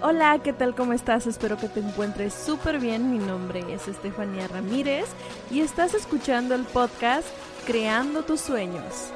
Hola, ¿qué tal? ¿Cómo estás? Espero que te encuentres súper bien. Mi nombre es Estefanía Ramírez y estás escuchando el podcast Creando tus sueños.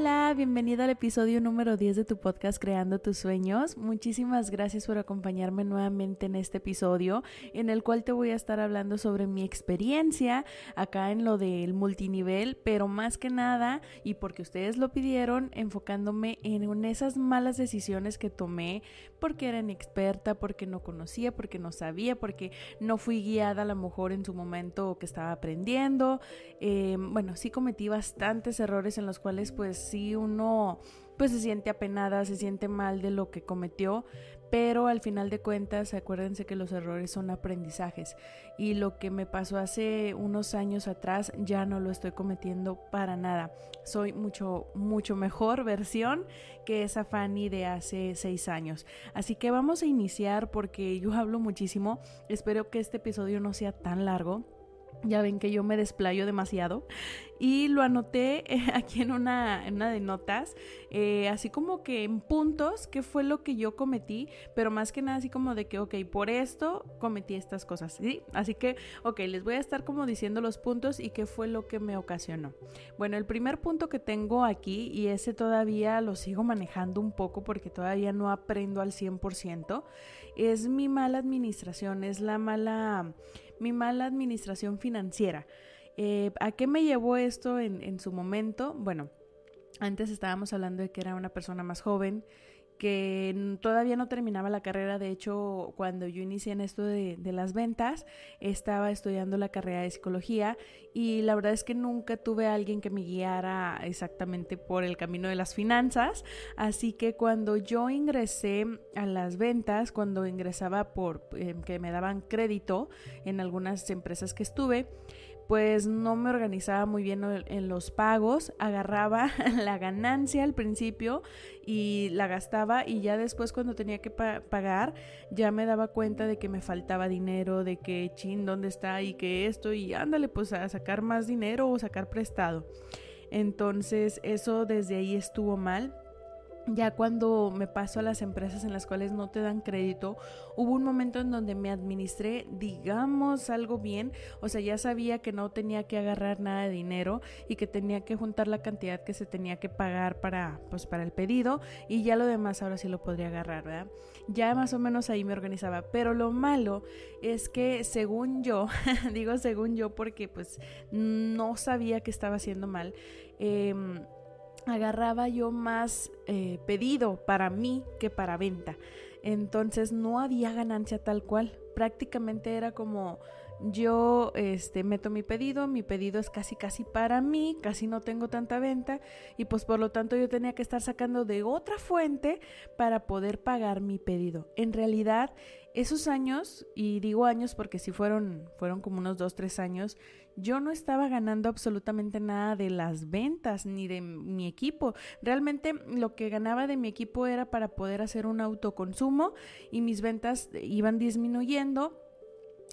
Hola, bienvenida al episodio número 10 de tu podcast Creando tus sueños. Muchísimas gracias por acompañarme nuevamente en este episodio en el cual te voy a estar hablando sobre mi experiencia acá en lo del multinivel, pero más que nada, y porque ustedes lo pidieron, enfocándome en esas malas decisiones que tomé porque era inexperta, porque no conocía, porque no sabía, porque no fui guiada a lo mejor en su momento que estaba aprendiendo. Eh, bueno, sí cometí bastantes errores en los cuales pues sí uno pues se siente apenada, se siente mal de lo que cometió, pero al final de cuentas acuérdense que los errores son aprendizajes y lo que me pasó hace unos años atrás ya no lo estoy cometiendo para nada. Soy mucho, mucho mejor versión que esa Fanny de hace seis años. Así que vamos a iniciar porque yo hablo muchísimo. Espero que este episodio no sea tan largo ya ven que yo me desplayo demasiado y lo anoté eh, aquí en una, una de notas, eh, así como que en puntos, qué fue lo que yo cometí, pero más que nada así como de que, ok, por esto cometí estas cosas, ¿sí? Así que, ok, les voy a estar como diciendo los puntos y qué fue lo que me ocasionó. Bueno, el primer punto que tengo aquí, y ese todavía lo sigo manejando un poco porque todavía no aprendo al 100%, es mi mala administración, es la mala mi mala administración financiera. Eh, ¿A qué me llevó esto en, en su momento? Bueno, antes estábamos hablando de que era una persona más joven, que todavía no terminaba la carrera. De hecho, cuando yo inicié en esto de, las ventas, estaba estudiando la carrera de psicología y la verdad es que nunca tuve a alguien que me guiara exactamente por el camino de las finanzas. Así que cuando yo ingresé a las ventas, cuando ingresaba por eh, que me daban crédito en algunas empresas que estuve, pues no me organizaba muy bien en los pagos, agarraba la ganancia al principio y la gastaba y ya después cuando tenía que pagar ya me daba cuenta de que me faltaba dinero, de que chin, ¿dónde está? Y que esto y ándale pues a sacar más dinero o sacar prestado. Entonces eso desde ahí estuvo mal ya cuando me paso a las empresas en las cuales no te dan crédito, hubo un momento en donde me administré, digamos, algo bien, o sea, ya sabía que no tenía que agarrar nada de dinero y que tenía que juntar la cantidad que se tenía que pagar para, pues, para el pedido y ya lo demás ahora sí lo podría agarrar, ¿verdad? Ya más o menos ahí me organizaba, pero lo malo es que según yo, digo según yo porque pues no sabía que estaba haciendo mal, eh, agarraba yo más eh, pedido para mí que para venta. Entonces no había ganancia tal cual. Prácticamente era como yo este meto mi pedido, mi pedido es casi casi para mí, casi no tengo tanta venta y pues por lo tanto yo tenía que estar sacando de otra fuente para poder pagar mi pedido. En realidad esos años, y digo años porque si fueron, fueron como unos dos, tres años, yo no estaba ganando absolutamente nada de las ventas ni de mi equipo. Realmente lo que ganaba de mi equipo era para poder hacer un autoconsumo y mis ventas iban disminuyendo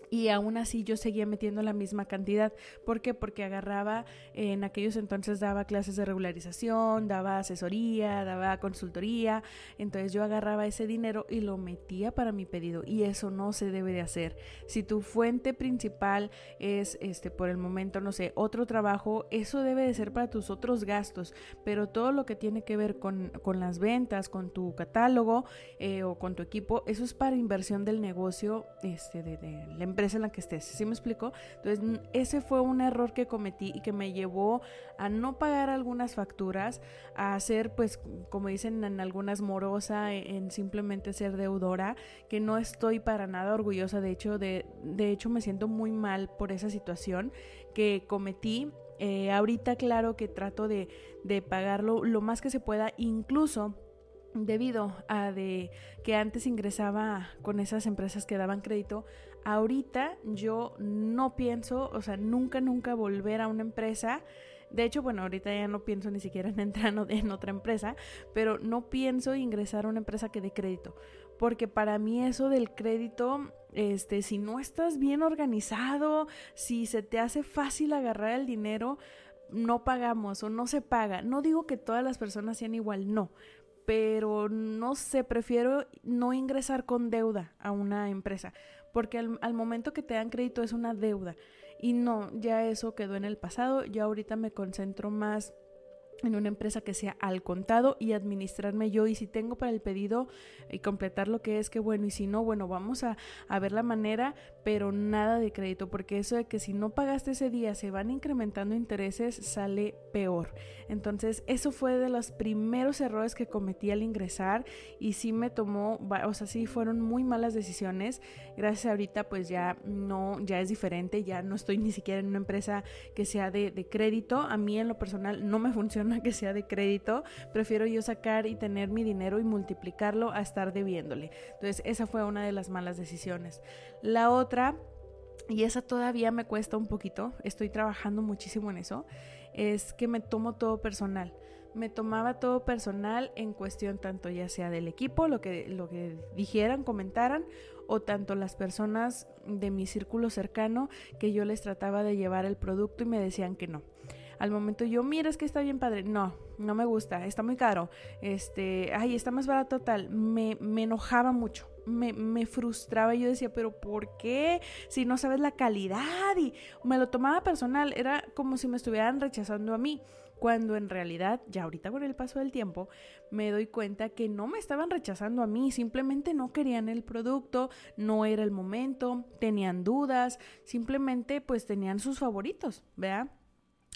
y aún así yo seguía metiendo la misma cantidad. ¿Por qué? Porque agarraba, en aquellos entonces daba clases de regularización, daba asesoría, daba consultoría, entonces yo agarraba ese dinero y lo metía para mi pedido y eso no se debe de hacer. Si tu fuente principal es, este, por el momento, no sé, otro trabajo, eso debe de ser para tus otros gastos, pero todo lo que tiene que ver con, con las ventas, con tu catálogo eh, o con tu equipo, eso es para inversión del negocio este, de, de la empresa en la que estés. ¿Sí me explico? Entonces, ese fue un error que cometí y que me llevó a no pagar algunas facturas, a ser, pues, como dicen en algunas, morosa, en simplemente ser deudora, que no estoy para nada orgullosa. De hecho, de, de hecho me siento muy mal por esa situación que cometí. Eh, ahorita, claro que trato de, de pagarlo lo más que se pueda, incluso debido a de que antes ingresaba con esas empresas que daban crédito, ahorita yo no pienso, o sea, nunca, nunca volver a una empresa. De hecho, bueno, ahorita ya no pienso ni siquiera en entrar en otra empresa, pero no pienso ingresar a una empresa que dé crédito. porque para mí eso del crédito este, si no estás bien organizado, si se te hace fácil agarrar el dinero, no pagamos o no se paga. No digo que todas las personas sean igual, no, pero no sé, prefiero no ingresar con deuda a una empresa, porque al, al, momento que te dan crédito es una deuda. Y no, ya eso quedó en el pasado, ya ahorita me concentro más en una empresa que sea al contado y administrarme yo. Y si tengo para el pedido y completar lo que es que bueno. Y si no bueno vamos a, ver la manera pero nada de crédito porque eso de que si no pagaste ese día se van incrementando intereses sale peor. Entonces eso fue de los primeros errores que cometí al ingresar y sí me tomó o sea sí fueron muy malas decisiones. Gracias ahorita pues ya no ya es diferente ya no estoy ni siquiera en una empresa que sea de, de crédito. A mí en lo personal no me funciona que sea de crédito, prefiero yo sacar y tener mi dinero y multiplicarlo a estar debiéndole. Entonces, esa fue una de las malas decisiones. La otra, y esa todavía me cuesta un poquito, estoy trabajando muchísimo en eso, es que me tomo todo personal me tomaba todo personal en cuestión tanto ya sea del equipo, lo que, lo que dijeran, comentaran, o tanto las personas de mi círculo cercano que yo les trataba de llevar el producto y me decían que no al momento yo, mira, es que está bien padre. No, no me gusta, está muy caro. Este, ay, está más barato tal. Me, me enojaba mucho. Me, me, frustraba yo decía, pero ¿por qué? Si no sabes la calidad y me lo tomaba personal, era como si me estuvieran rechazando a mí, cuando en realidad, ya ahorita con el paso del tiempo, me doy cuenta que no me estaban rechazando a mí, simplemente no querían el producto, no era el momento, tenían dudas, simplemente pues tenían sus favoritos, ¿verdad?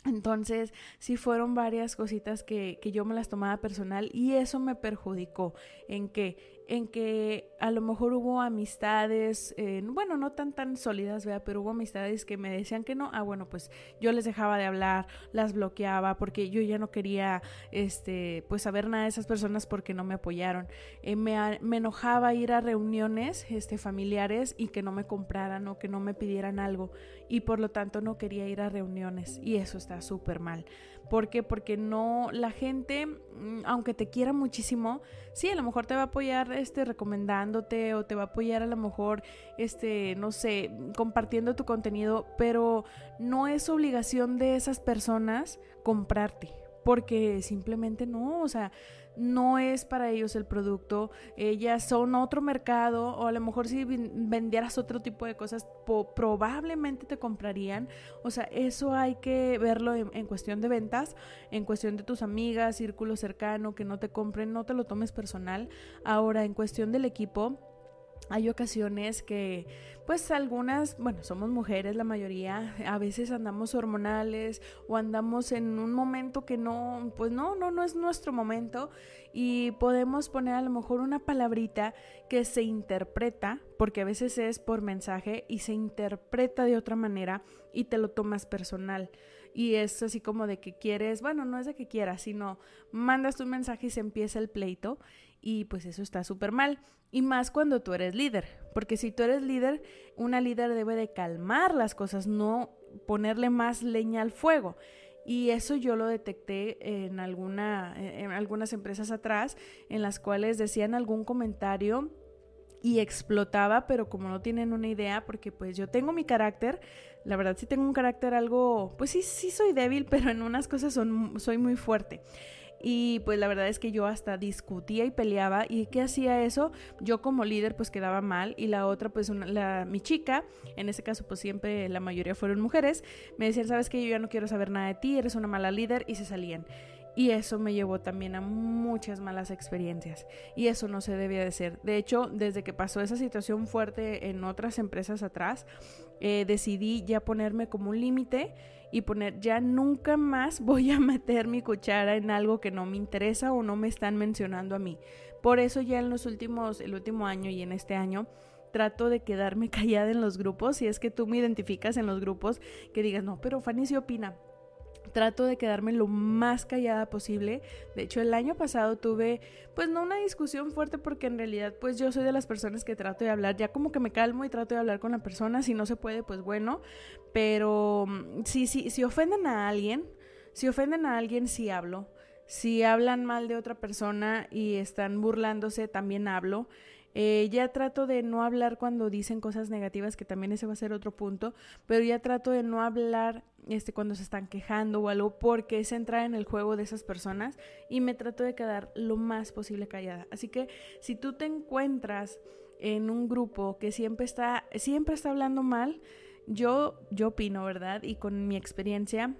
Entonces, sí fueron varias cositas que, que, yo me las tomaba personal y eso me perjudicó. ¿En que en que a lo mejor hubo amistades, eh, bueno, no tan tan sólidas, ¿verdad? Pero hubo amistades que me decían que no, ah, bueno, pues yo les dejaba de hablar, las bloqueaba porque yo ya no quería, este, pues saber nada de esas personas porque no me apoyaron. Eh, me, me, enojaba ir a reuniones, este, familiares y que no me compraran o que no me pidieran algo y por lo tanto no quería ir a reuniones y eso está súper mal. ¿Por qué? Porque no, la gente, mm, aunque te quiera muchísimo, sí, a lo mejor te va a apoyar este, recomendándote o te va a apoyar a lo mejor, este, no sé, compartiendo tu contenido, pero no es obligación de esas personas comprarte, porque simplemente no, o sea, no es para ellos el producto, ellas son otro mercado o a lo mejor si vendieras otro tipo de cosas probablemente te comprarían, o sea, eso hay que verlo en, en, cuestión de ventas, en cuestión de tus amigas, círculo cercano, que no te compren, no te lo tomes personal, ahora en cuestión del equipo, hay ocasiones que, pues algunas, bueno, somos mujeres la mayoría, a veces andamos hormonales o andamos en un momento que no, pues no, no, no es nuestro momento y podemos poner a lo mejor una palabrita que se interpreta, porque a veces es por mensaje y se interpreta de otra manera y te lo tomas personal. Y es así como de que quieres, bueno, no es de que quieras, sino mandas tu mensaje y se empieza el pleito y pues eso está súper mal. Y más cuando tú eres líder, porque si tú eres líder, una líder debe de calmar las cosas, no ponerle más leña al fuego. Y eso yo lo detecté en, alguna, en algunas empresas atrás, en las cuales decían algún comentario y explotaba, pero como no tienen una idea, porque pues yo tengo mi carácter, la verdad sí tengo un carácter algo, pues sí, sí soy débil, pero en unas cosas son, soy muy fuerte. Y pues la verdad es que yo hasta discutía y peleaba. ¿Y qué hacía eso? Yo como líder pues quedaba mal y la otra pues la, mi chica, en ese caso pues siempre la mayoría fueron mujeres, me decían, sabes que yo ya no quiero saber nada de ti, eres una mala líder y se salían. Y eso me llevó también a muchas malas experiencias. Y eso no se debía de ser. De hecho, desde que pasó esa situación fuerte en otras empresas atrás, eh, decidí ya ponerme como un límite y poner ya nunca más voy a meter mi cuchara en algo que no me interesa o no me están mencionando a mí. Por eso ya en los últimos, el último año y en este año, trato de quedarme callada en los grupos. Si es que tú me identificas en los grupos, que digas, no, pero Fanny sí opina trato de quedarme lo más callada posible. De hecho, el año pasado tuve, pues no una discusión fuerte porque en realidad, pues yo soy de las personas que trato de hablar, ya como que me calmo y trato de hablar con la persona, si no se puede, pues bueno, pero mm, si, si, si ofenden a alguien, si ofenden a alguien, sí hablo. Si hablan mal de otra persona y están burlándose, también hablo. Eh, ya trato de no hablar cuando dicen cosas negativas, que también ese va a ser otro punto, pero ya trato de no hablar este, cuando se están quejando o algo, porque es entrar en el juego de esas personas y me trato de quedar lo más posible callada. Así que si tú te encuentras en un grupo que siempre está, siempre está hablando mal, yo, yo opino, ¿verdad? Y con mi experiencia,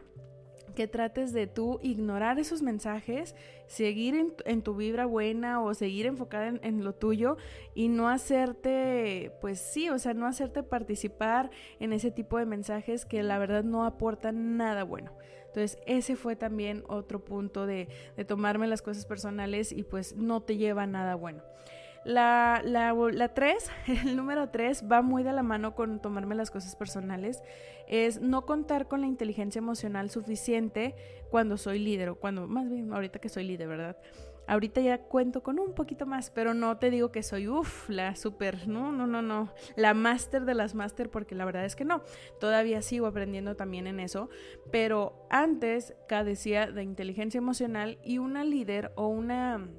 que trates de tú ignorar esos mensajes, seguir en, tu vibra buena o seguir enfocada en, lo tuyo y no hacerte, pues sí, o sea, no hacerte participar en ese tipo de mensajes que la verdad no aportan nada bueno. Entonces, ese fue también otro punto de, de tomarme las cosas personales y pues no te lleva a nada bueno. La, la, tres, el número tres, va muy de la mano con tomarme las cosas personales. Es no contar con la inteligencia emocional suficiente cuando soy líder, o cuando, más bien, ahorita que soy líder, ¿verdad? Ahorita ya cuento con un poquito más, pero no te digo que soy, uff, la super, no, no, no, no, la máster de las máster, porque la verdad es que no. Todavía sigo aprendiendo también en eso, pero antes cadecía de inteligencia emocional y una líder o una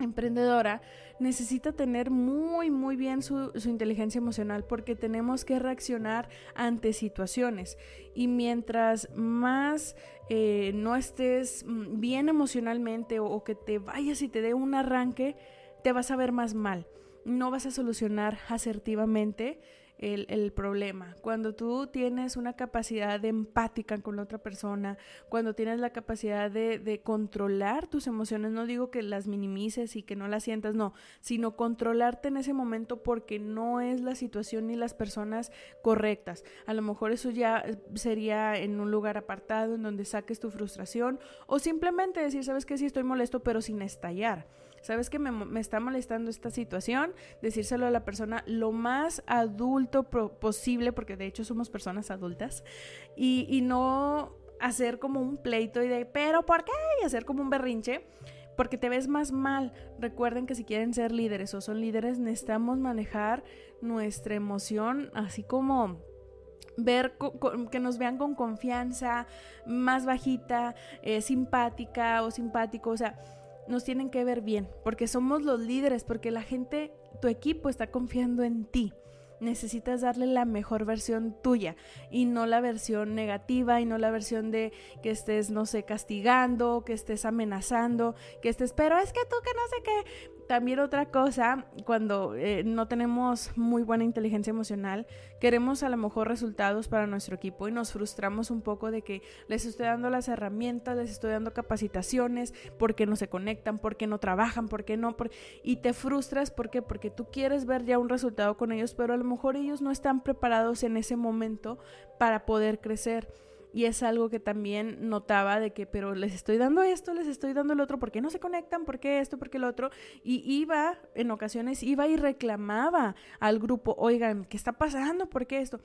emprendedora necesita tener muy muy bien su, inteligencia emocional porque tenemos que reaccionar ante situaciones. Y mientras más eh, no estés mm, bien emocionalmente o que te vayas y te dé un arranque te vas a ver más mal. No vas a solucionar asertivamente el, problema. Cuando tú tienes una capacidad de empática con la otra persona, cuando tienes la capacidad de, de controlar tus emociones, no digo que las minimices y que no las sientas, no, sino controlarte en ese momento porque no es la situación ni las personas correctas. A lo mejor eso ya sería en un lugar apartado en donde saques tu frustración o simplemente decir, sabes que sí estoy molesto, pero sin estallar. ¿Sabes que me, está molestando esta situación? Decírselo a la persona lo más adulto posible, porque de hecho somos personas adultas, y, no hacer como un pleito y de, pero ¿por qué? Y hacer como un berrinche porque te ves más mal. Recuerden que si quieren ser líderes o son líderes, necesitamos manejar nuestra emoción así como ver que nos vean con confianza, más bajita, eh, simpática o simpático, o sea, nos tienen que ver bien, porque somos los líderes, porque la gente, tu equipo está confiando en ti. Necesitas darle la mejor versión tuya y no la versión negativa y no la versión de que estés, no sé, castigando, que estés amenazando, que estés, pero es que tú que no sé qué. También otra cosa, cuando eh, no tenemos muy buena inteligencia emocional, queremos a lo mejor resultados para nuestro equipo y nos frustramos un poco de que les estoy dando las herramientas, les estoy dando capacitaciones, porque no se conectan, porque no trabajan, porque no, y te frustras ¿por qué? porque tú quieres ver ya un resultado con ellos, pero a lo mejor ellos no están preparados en ese momento para poder crecer. Y es algo que también notaba de que, pero les estoy dando esto, les estoy dando el otro, ¿por qué no se conectan? ¿Por qué esto? ¿Por qué el otro? Y iba, en ocasiones, iba y reclamaba al grupo, oigan, ¿qué está pasando? ¿Por qué esto?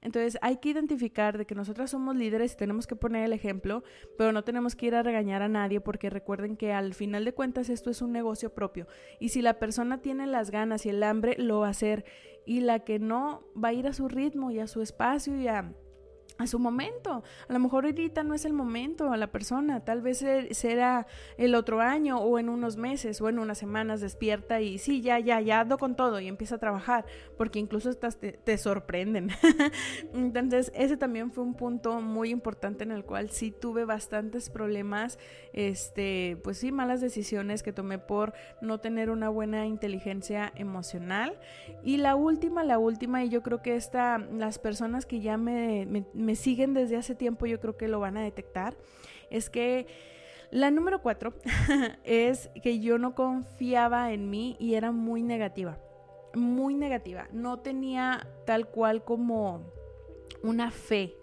Entonces hay que identificar de que nosotras somos líderes y tenemos que poner el ejemplo, pero no tenemos que ir a regañar a nadie porque recuerden que al final de cuentas esto es un negocio propio y si la persona tiene las ganas y el hambre lo va a hacer y la que no va a ir a su ritmo y a su espacio y a a su momento. A lo mejor ahorita no es el momento a la persona, tal vez será el otro año o en unos meses o en unas semanas despierta y sí, ya, ya, ya ando con todo y empieza a trabajar, porque incluso estás, te, sorprenden. Entonces, ese también fue un punto muy importante en el cual sí tuve bastantes problemas, este, pues sí, malas decisiones que tomé por no tener una buena inteligencia emocional. Y la última, la última, y yo creo que esta, las personas que ya me siguen desde hace tiempo, yo creo que lo van a detectar, es que la número cuatro es que yo no confiaba en mí y era muy negativa, muy negativa. No tenía tal cual como una fe,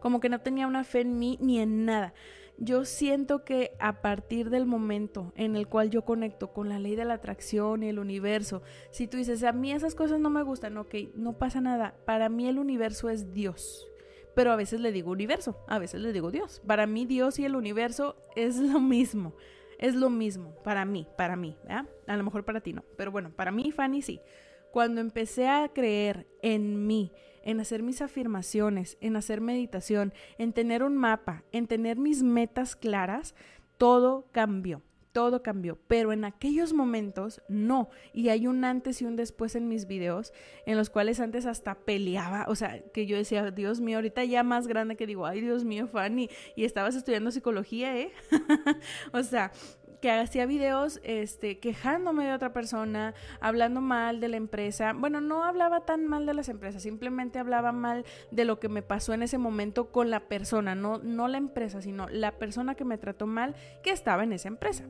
como que no tenía una fe en mí ni en nada. Yo siento que a partir del momento en el cual yo conecto con la ley de la atracción y el universo, si tú dices, a mí esas cosas no me gustan, ok, no pasa nada, para mí el universo es Dios pero a veces le digo universo, a veces le digo Dios. Para mí Dios y el universo es lo mismo, es lo mismo, para mí, para mí, A lo mejor para ti no, pero bueno, para mí, Fanny, sí. Cuando empecé a creer en mí, en hacer mis afirmaciones, en hacer meditación, en tener un mapa, en tener mis metas claras, todo cambió todo cambió, pero en aquellos momentos no. Y hay un antes y un después en mis videos, en los cuales antes hasta peleaba, o sea, que yo decía, Dios mío, ahorita ya más grande que digo, ay, Dios mío, Fanny, y estabas estudiando psicología, ¿eh? o sea, que hacía videos este, quejándome de otra persona, hablando mal de la empresa. Bueno, no hablaba tan mal de las empresas, simplemente hablaba mal de lo que me pasó en ese momento con la persona, no, no la empresa, sino la persona que me trató mal que estaba en esa empresa.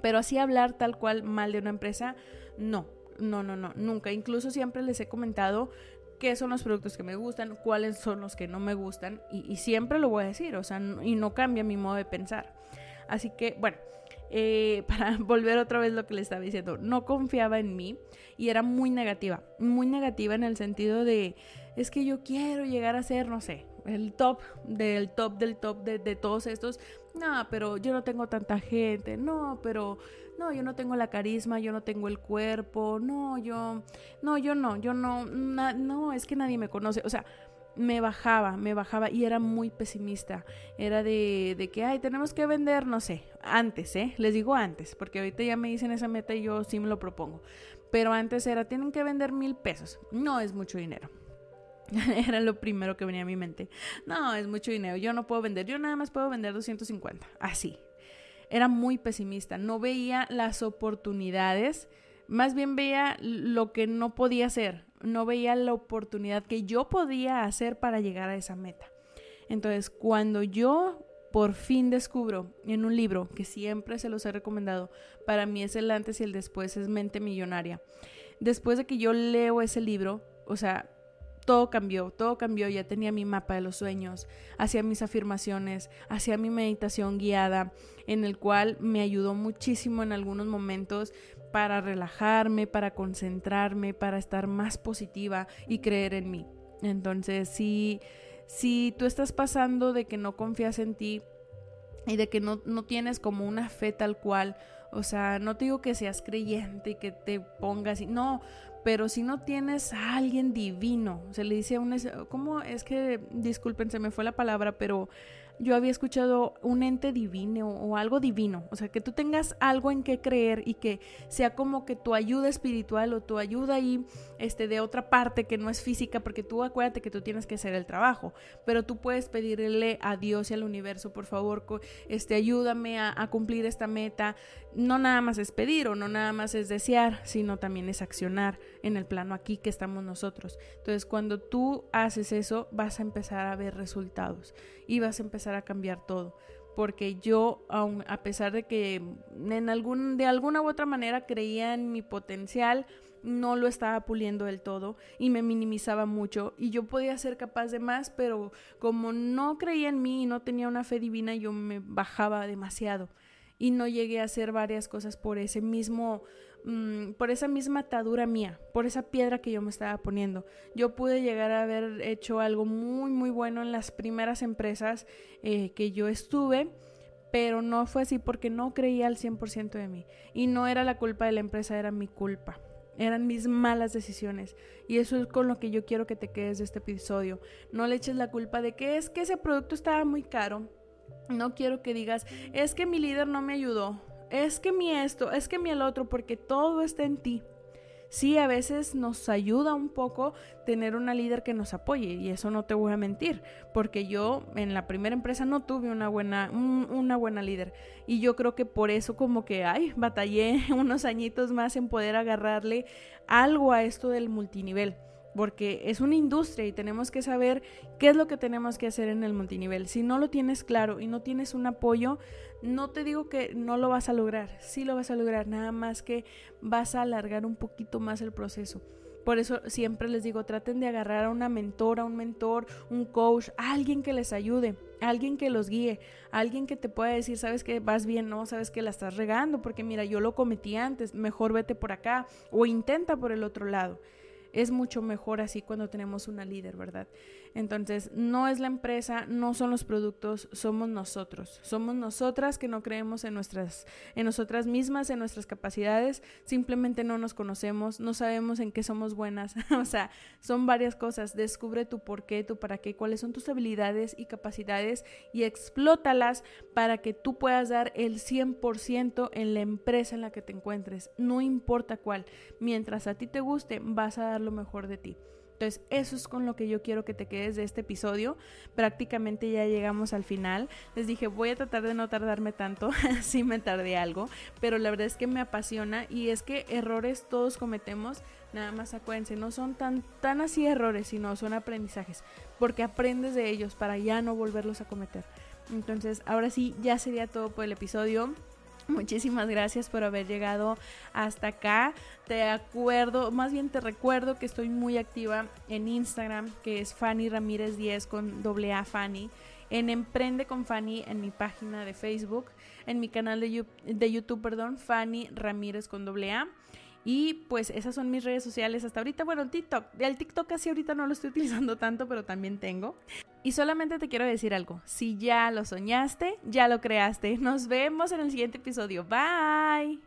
Pero así hablar tal cual mal de una empresa, no, no, no, no, nunca. Incluso siempre les he comentado qué son los productos que me gustan, cuáles son los que no me gustan y, y siempre lo voy a decir, o sea, y no cambia mi modo de pensar. Así que, bueno, eh, para volver otra vez lo que le estaba diciendo, no confiaba en mí y era muy negativa, muy negativa en el sentido de, es que yo quiero llegar a ser, no sé, el top del top del top de, de todos estos. No, pero yo no tengo tanta gente, no, pero no, yo no tengo la carisma, yo no tengo el cuerpo, no, yo, no, yo no, yo no, no, es que nadie me conoce, o sea, me bajaba, me bajaba y era muy pesimista. Era de, de, que, ay, tenemos que vender, no sé, antes, ¿eh? Les digo antes, porque ahorita ya me dicen esa meta y yo sí me lo propongo. Pero antes era, tienen que vender mil pesos. No es mucho dinero. era lo primero que venía a mi mente. No, es mucho dinero. Yo no puedo vender. Yo nada más puedo vender 250. Así. Era muy pesimista. No veía las oportunidades. Más bien veía lo que no podía hacer no veía la oportunidad que yo podía hacer para llegar a esa meta. Entonces, cuando yo por fin descubro en un libro que siempre se los he recomendado, para mí es el antes y el después, es Mente Millonaria. Después de que yo leo ese libro, o sea, todo cambió, todo cambió, ya tenía mi mapa de los sueños, hacía mis afirmaciones, hacía mi meditación guiada, en el cual me ayudó muchísimo en algunos momentos para relajarme, para concentrarme, para estar más positiva y creer en mí. Entonces, si, si tú estás pasando de que no confías en ti y de que no, no tienes como una fe tal cual, o sea, no te digo que seas creyente y que te pongas y no, pero si no tienes a alguien divino, se le dice a un ¿cómo es que disculpen, se me fue la palabra, pero yo había escuchado un ente divino o algo divino, o sea, que tú tengas algo en qué creer y que sea como que tu ayuda espiritual o tu ayuda ahí este, de otra parte que no es física, porque tú acuérdate que tú tienes que hacer el trabajo, pero tú puedes pedirle a Dios y al universo, por favor, este, ayúdame a, a cumplir esta meta. No nada más es pedir o no nada más es desear, sino también es accionar en el plano aquí que estamos nosotros. Entonces, cuando tú haces eso, vas a empezar a ver resultados y vas a empezar a cambiar todo. Porque yo, aun, a pesar de que en algún, de alguna u otra manera creía en mi potencial, no lo estaba puliendo del todo y me minimizaba mucho. Y yo podía ser capaz de más, pero como no creía en mí y no tenía una fe divina, yo me bajaba demasiado y no llegué a hacer varias cosas por ese mismo Mm, por esa misma atadura mía, por esa piedra que yo me estaba poniendo. Yo pude llegar a haber hecho algo muy, muy bueno en las primeras empresas eh, que yo estuve, pero no fue así porque no creía al 100% de mí. Y no era la culpa de la empresa, era mi culpa. Eran mis malas decisiones. Y eso es con lo que yo quiero que te quedes de este episodio. No le eches la culpa de que es que ese producto estaba muy caro. No quiero que digas, es que mi líder no me ayudó es que mi esto, es que mi el otro, porque todo está en ti. Sí, a veces nos ayuda un poco tener una líder que nos apoye y eso no te voy a mentir, porque yo en la primera empresa no tuve una buena, una buena líder y yo creo que por eso como que, ay, batallé unos añitos más en poder agarrarle algo a esto del multinivel porque es una industria y tenemos que saber qué es lo que tenemos que hacer en el multinivel. Si no lo tienes claro y no tienes un apoyo, no te digo que no lo vas a lograr, sí lo vas a lograr, nada más que vas a alargar un poquito más el proceso. Por eso siempre les digo, traten de agarrar a una mentora, un mentor, un coach, alguien que les ayude, alguien que los guíe, alguien que te pueda decir, sabes que vas bien, no, sabes que la estás regando, porque mira, yo lo cometí antes, mejor vete por acá o intenta por el otro lado es mucho mejor así cuando tenemos una líder, ¿verdad? Entonces, no es la empresa, no son los productos, somos nosotros. Somos nosotras que no creemos en nuestras en nosotras mismas, en nuestras capacidades, simplemente no nos conocemos, no sabemos en qué somos buenas. o sea, son varias cosas. Descubre tu por qué, tu para qué, cuáles son tus habilidades y capacidades y explótalas para que tú puedas dar el 100% en la empresa en la que te encuentres, no importa cuál. Mientras a ti te guste, vas a dar lo mejor de ti. Entonces, eso es con lo que yo quiero que te quedes de este episodio. Prácticamente ya llegamos al final. Les dije, voy a tratar de no tardarme tanto, sí me tardé algo, pero la verdad es que me apasiona y es que errores todos cometemos. Nada más acuérdense, no son tan, tan así errores, sino son aprendizajes, porque aprendes de ellos para ya no volverlos a cometer. Entonces, ahora sí, ya sería todo por el episodio. Muchísimas gracias por haber llegado hasta acá. Te acuerdo, más bien te recuerdo que estoy muy activa en Instagram, que es Fanny Ramírez 10 con doble A Fanny. En Emprende con Fanny en mi página de Facebook, en mi canal de, de YouTube, perdón, Fanny Ramírez con doble A. Y pues esas son mis redes sociales hasta ahorita. Bueno, el TikTok. El TikTok casi ahorita no lo estoy utilizando tanto, pero también tengo. Y solamente te quiero decir algo. Si ya lo soñaste, ya lo creaste. Nos vemos en el siguiente episodio. Bye.